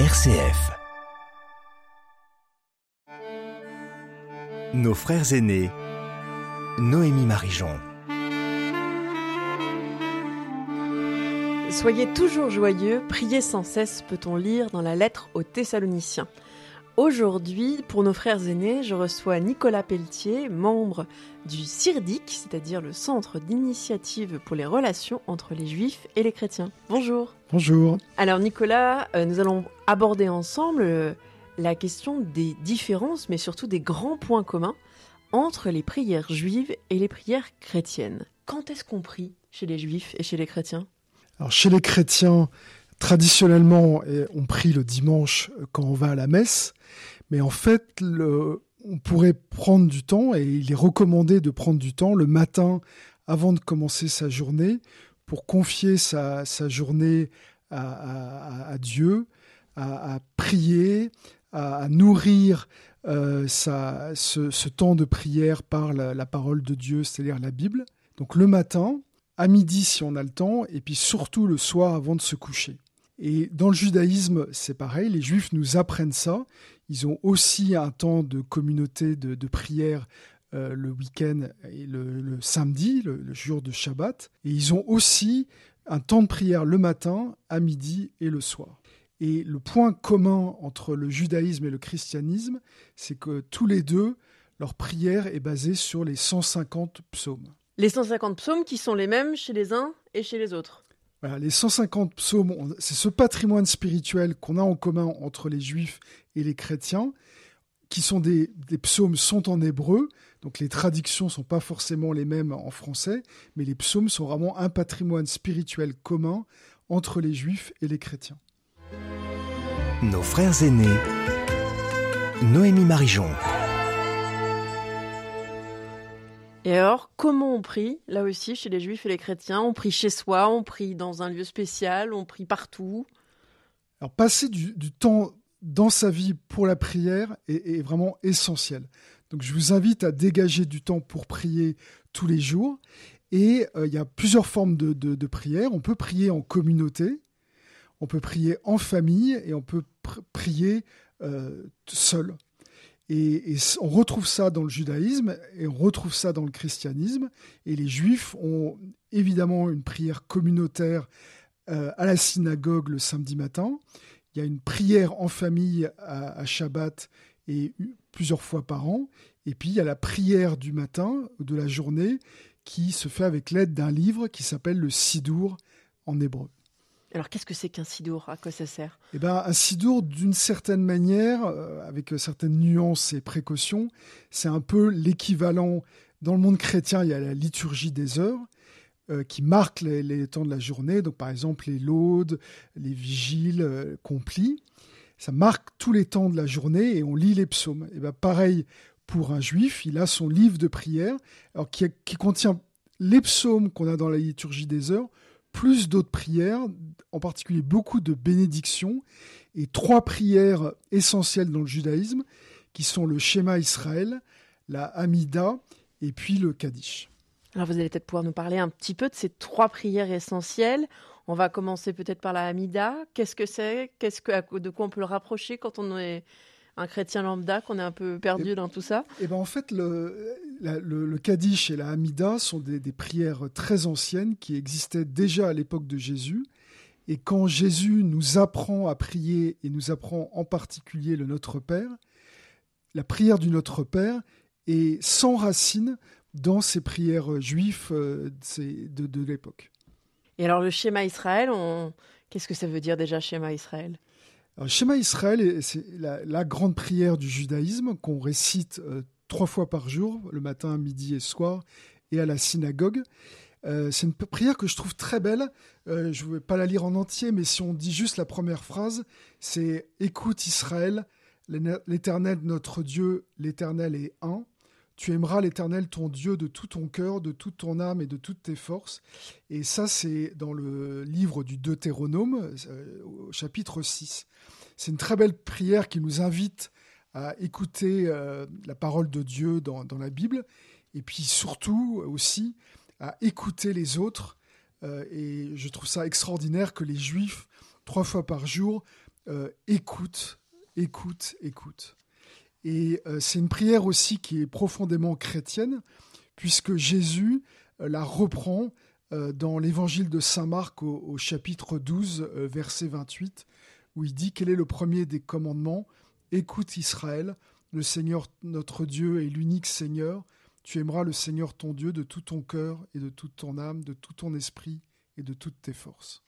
RCF. Nos frères aînés. Noémie Marijon. Soyez toujours joyeux, priez sans cesse, peut-on lire dans la lettre aux Thessaloniciens. Aujourd'hui, pour nos frères aînés, je reçois Nicolas Pelletier, membre du CIRDIC, c'est-à-dire le Centre d'initiative pour les relations entre les juifs et les chrétiens. Bonjour. Bonjour. Alors Nicolas, euh, nous allons aborder ensemble euh, la question des différences, mais surtout des grands points communs entre les prières juives et les prières chrétiennes. Quand est-ce qu'on prie chez les juifs et chez les chrétiens? Alors chez les chrétiens, traditionnellement, on prie le dimanche quand on va à la messe, mais en fait, on pourrait prendre du temps, et il est recommandé de prendre du temps le matin avant de commencer sa journée pour confier sa, journée à, Dieu, à, prier, à, nourrir euh, ce, temps de prière par la parole de Dieu, c'est-à-dire la Bible. Donc le matin, à midi si on a le temps, et puis surtout le soir avant de se coucher. Et dans le judaïsme, c'est pareil, les juifs nous apprennent ça. Ils ont aussi un temps de communauté de, prière euh, le week-end et le, samedi, le, jour de Shabbat. Et ils ont aussi un temps de prière le matin, à midi et le soir. Et le point commun entre le judaïsme et le christianisme, c'est que tous les deux, leur prière est basée sur les 150 psaumes. Les 150 psaumes qui sont les mêmes chez les uns et chez les autres les 150 psaumes, c'est ce patrimoine spirituel qu'on a en commun entre les juifs et les chrétiens, qui sont des, psaumes sont en hébreu, donc les traductions sont pas forcément les mêmes en français, mais les psaumes sont vraiment un patrimoine spirituel commun entre les juifs et les chrétiens. Nos frères aînés, Noémie Marijon. Et alors, comment on prie Là aussi, chez les juifs et les chrétiens, on prie chez soi, on prie dans un lieu spécial, on prie partout? Alors, passer du, temps dans sa vie pour la prière est, vraiment essentiel. Donc, je vous invite à dégager du temps pour prier tous les jours. Et euh, il y a plusieurs formes de, prière. On peut prier en communauté, on peut prier en famille et on peut prier euh, seul. Et, on retrouve ça dans le judaïsme et on retrouve ça dans le christianisme. Et les juifs ont évidemment une prière communautaire euh, à la synagogue le samedi matin. Il y a une prière en famille à, Shabbat et plusieurs fois par an. Et puis il y a la prière du matin, de la journée, qui se fait avec l'aide d'un livre qui s'appelle le Sidour en hébreu. Alors qu'est-ce que c'est qu'un sidour? À quoi ça sert? Eh ben, Un sidour, d'une certaine manière, euh, avec euh, certaines nuances et précautions, c'est un peu l'équivalent. Dans le monde chrétien, il y a la liturgie des heures euh, qui marque les, temps de la journée. Donc par exemple les laudes, les vigiles complis. Ça marque tous les temps de la journée et on lit les psaumes. Eh ben, pareil pour un juif, il a son livre de prière alors qui contient les psaumes qu'on a dans la liturgie des heures, plus d'autres prières, en particulier beaucoup de bénédictions, et trois prières essentielles dans le judaïsme, qui sont le Shema Israël, la Hamida et puis le Kaddish. Alors vous allez peut-être pouvoir nous parler un petit peu de ces trois prières essentielles. On va commencer peut-être par la Hamida. Qu'est-ce que c'est? Qu'est-ce que de quoi on peut le rapprocher quand on est un chrétien lambda, qu'on est un peu perdu dans tout ça Eh ben en fait, le, le, Kaddish et la Hamida sont des, prières très anciennes qui existaient déjà à l'époque de Jésus. Et quand Jésus nous apprend à prier et nous apprend en particulier le Notre Père, la prière du Notre Père est sans racine dans ces prières juives euh, de, de l'époque. Et alors le schéma Israël, qu'est-ce que ça veut dire déjà schéma Israël? Alors, Shema Israël, c'est la, grande prière du judaïsme qu'on récite euh, trois fois par jour, le matin, midi et soir, et à la synagogue. Euh, c'est une prière que je trouve très belle. Euh, je ne vais pas la lire en entier, mais si on dit juste la première phrase, c'est Écoute Israël, l'Éternel notre Dieu, l'Éternel est un. Tu aimeras l'Éternel ton Dieu de tout ton cœur, de toute ton âme et de toutes tes forces. Et ça, c'est dans le livre du Deutéronome, au chapitre 6. C'est une très belle prière qui nous invite à écouter euh, la parole de Dieu dans, la Bible, et puis surtout aussi à écouter les autres. Euh, et je trouve ça extraordinaire que les Juifs, trois fois par jour, euh, écoute, écoute, écoute. Et euh, c'est une prière aussi qui est profondément chrétienne, puisque Jésus la reprend dans l'évangile de Saint Marc au, chapitre 12, verset 28, où il dit quel est le premier des commandements? Écoute Israël, le Seigneur notre Dieu est l'unique Seigneur. Tu aimeras le Seigneur ton Dieu de tout ton cœur et de toute ton âme, de tout ton esprit et de toutes tes forces.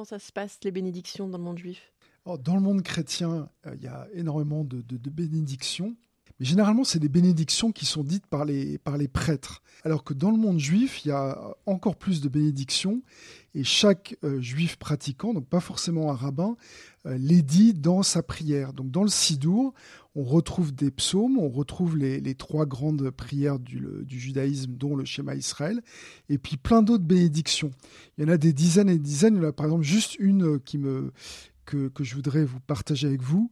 Comment ça se passe, les bénédictions dans le monde juif? Dans le monde chrétien, euh, il y a énormément de bénédictions. Mais généralement, c'est des bénédictions qui sont dites par les, par les prêtres. Alors que dans le monde juif, il y a encore plus de bénédictions et chaque euh, juif pratiquant, donc pas forcément un rabbin, euh, les dit dans sa prière. Donc dans le Sidour, on retrouve des psaumes, on retrouve les, les trois grandes prières du, du, judaïsme, dont le schéma Israël, et puis plein d'autres bénédictions. Il y en a des dizaines et des dizaines. Il y en a par exemple juste une qui me, que, que je voudrais vous partager avec vous.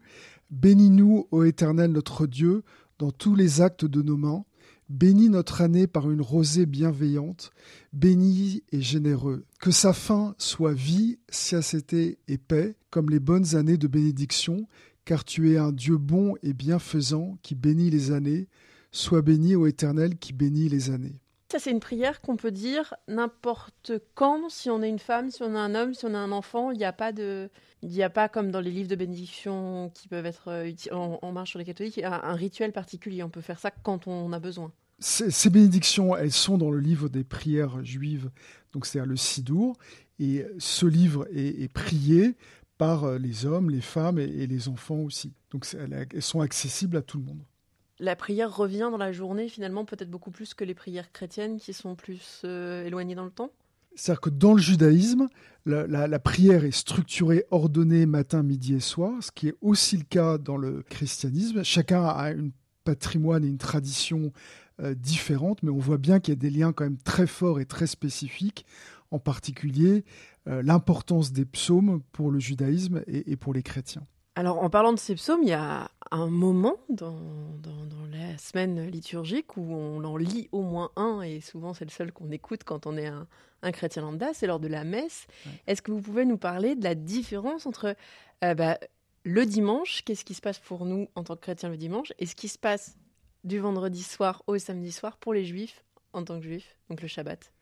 Bénis-nous, ô Éternel notre Dieu, dans tous les actes de nos mains. Bénis notre année par une rosée bienveillante, bénis et généreux. Que sa fin soit vie, siacété et paix, comme les bonnes années de bénédiction, car tu es un Dieu bon et bienfaisant qui bénit les années. Sois béni, ô Éternel, qui bénit les années. Ça, c'est une prière qu'on peut dire n'importe quand, si on est une femme, si on a un homme, si on a un enfant. Il n'y a pas de, il n'y a pas comme dans les livres de bénédiction qui peuvent être euh, en, marche sur les catholiques, un, rituel particulier. On peut faire ça quand on a besoin. Ces, bénédictions, elles sont dans le livre des prières juives, donc c'est-à-dire le Sidour, et ce livre est, prié par euh, les hommes, les femmes et, les enfants aussi. Donc elles sont accessibles à tout le monde la prière revient dans la journée finalement peut-être beaucoup plus que les prières chrétiennes qui sont plus euh, éloignées dans le temps? C'est-à-dire que dans le judaïsme, la, prière est structurée, ordonnée matin, midi et soir, ce qui est aussi le cas dans le christianisme. Chacun a un patrimoine et une tradition euh, différente, mais on voit bien qu'il y a des liens quand même très forts et très spécifiques, en particulier euh, l'importance des psaumes pour le judaïsme et pour les chrétiens. Alors, en parlant de ces psaumes, il y a un moment dans, la semaine liturgique où on en lit au moins un, et souvent c'est le seul qu'on écoute quand on est un, chrétien lambda, c'est lors de la messe. Est-ce que vous pouvez nous parler de la différence entre euh, bah, le dimanche, qu'est-ce qui se passe pour nous en tant que chrétiens le dimanche, et ce qui se passe du vendredi soir au samedi soir pour les juifs en tant que juifs, donc le Shabbat?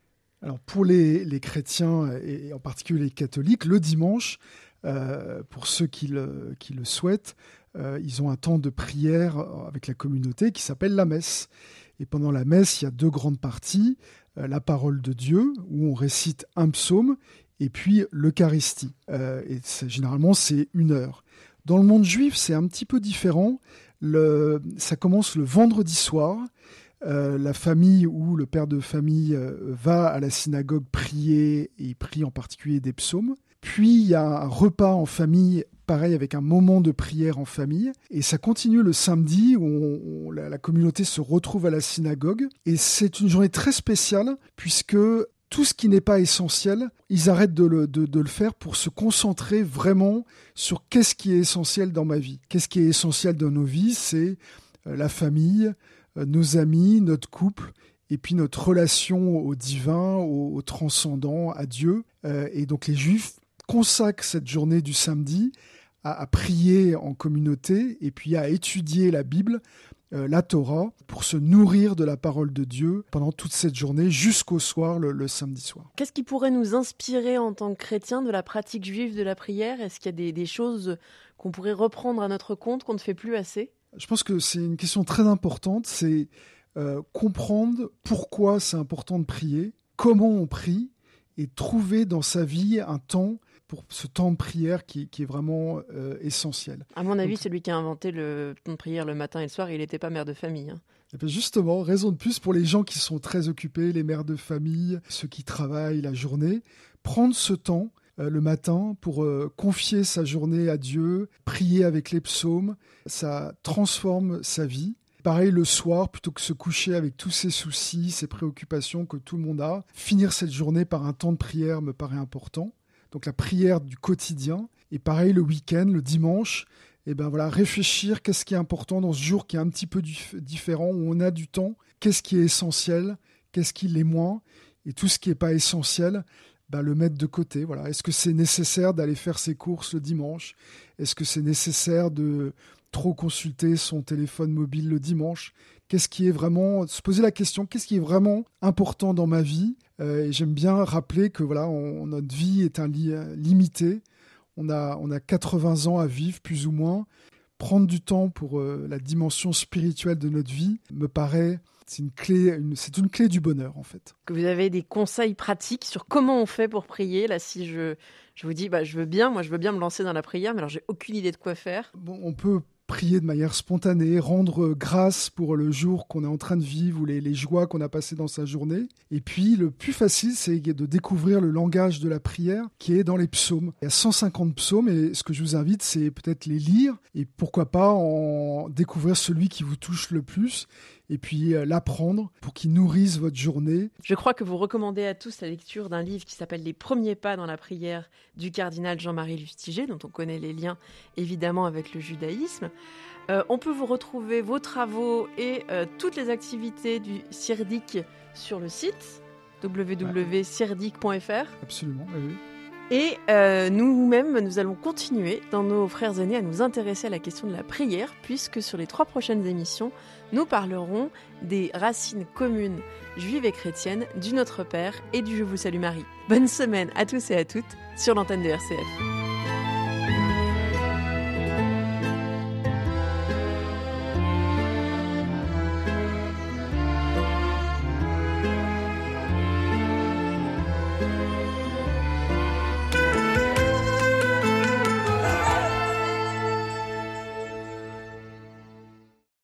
Alors pour les, les, chrétiens et en particulier les catholiques, le dimanche, euh, pour ceux qui le, qui le souhaitent, euh, ils ont un temps de prière avec la communauté qui s'appelle la messe. Et pendant la messe, il y a deux grandes parties, euh, la parole de Dieu, où on récite un psaume, et puis l'Eucharistie. et généralement, c'est une heure. Dans le monde juif, c'est un petit peu différent. Ça commence le vendredi soir. la famille ou le père de famille va à la synagogue prier, et prie en particulier des psaumes. Puis il y a un repas en famille, pareil avec un moment de prière en famille. Et ça continue le samedi où la, communauté se retrouve à la synagogue. Et c'est une journée très spéciale puisque tout ce qui n'est pas essentiel, ils arrêtent de le, de le, faire pour se concentrer vraiment sur qu'est-ce qui est essentiel dans ma vie. Qu'est-ce qui est essentiel dans nos vies C'est euh, la famille, euh, nos amis, notre couple et puis notre relation au divin, au, transcendant, à Dieu. Euh, et donc les Juifs consacre cette journée du samedi à, prier en communauté et puis à étudier la Bible, euh, la Torah, pour se nourrir de la parole de Dieu pendant toute cette journée jusqu'au soir, le, samedi soir. Qu'est-ce qui pourrait nous inspirer en tant que chrétiens de la pratique juive de la prière? Est-ce qu'il y a des, choses qu'on pourrait reprendre à notre compte qu'on ne fait plus assez? Je pense que c'est une question très importante, c'est euh, comprendre pourquoi c'est important de prier, comment on prie, et trouver dans sa vie un temps pour ce temps de prière qui, est vraiment euh, essentiel. À mon avis, celui qui a inventé le temps de prière le matin et le soir, il n'était pas mère de famille. Hein. Eh ben, justement, raison de plus pour les gens qui sont très occupés, les mères de famille, ceux qui travaillent la journée, prendre ce temps euh, le matin pour euh, confier sa journée à Dieu, prier avec les psaumes, ça transforme sa vie. Pareil le soir, plutôt que se coucher avec tous ses soucis, ses préoccupations que tout le monde a, finir cette journée par un temps de prière me paraît important. donc la prière du quotidien. Et pareil, le week-end, le dimanche, et eh ben voilà, réfléchir qu'est-ce qui est important dans ce jour qui est un petit peu différent, où on a du temps, qu'est-ce qui est essentiel, qu'est-ce qui l'est moins, et tout ce qui n'est pas essentiel, ben le mettre de côté. Voilà. Est-ce que c'est nécessaire d'aller faire ses courses le dimanche? Est-ce que c'est nécessaire de trop consulter son téléphone mobile le dimanche? Qu'est-ce qui est vraiment se poser la question Qu'est-ce qui est vraiment important dans ma vie? Euh, Et j'aime bien rappeler que voilà, notre vie est un limité. On a on a 80 ans à vivre plus ou moins. Prendre du temps pour euh, la dimension spirituelle de notre vie me paraît c'est une clé, c'est une clé du bonheur en fait. Que vous avez des conseils pratiques sur comment on fait pour prier? Là, si je, je vous dis, bah, je veux bien, moi, je veux bien me lancer dans la prière, mais alors j'ai aucune idée de quoi faire. Bon, on peut prier de manière spontanée, rendre grâce pour le jour qu'on est en train de vivre ou les, joies qu'on a passées dans sa journée. Et puis le plus facile, c'est de découvrir le langage de la prière qui est dans les psaumes. Il y a 150 psaumes et ce que je vous invite, c'est peut-être les lire et pourquoi pas en découvrir celui qui vous touche le plus et puis euh, l'apprendre pour qu'il nourrisse votre journée. Je crois que vous recommandez à tous la lecture d'un livre qui s'appelle Les premiers pas dans la prière du cardinal Jean-Marie Lustiger, dont on connaît les liens évidemment avec le judaïsme. Euh, on peut vous retrouver vos travaux et euh, toutes les activités du CIRDIC sur le site www.cirdic.fr. Absolument, oui. Et euh, nous-mêmes, nous allons continuer dans nos frères aînés à nous intéresser à la question de la prière, puisque sur les trois prochaines émissions, nous parlerons des racines communes juives et chrétiennes du Notre Père et du Je vous salue Marie. Bonne semaine à tous et à toutes sur l'antenne de RCF.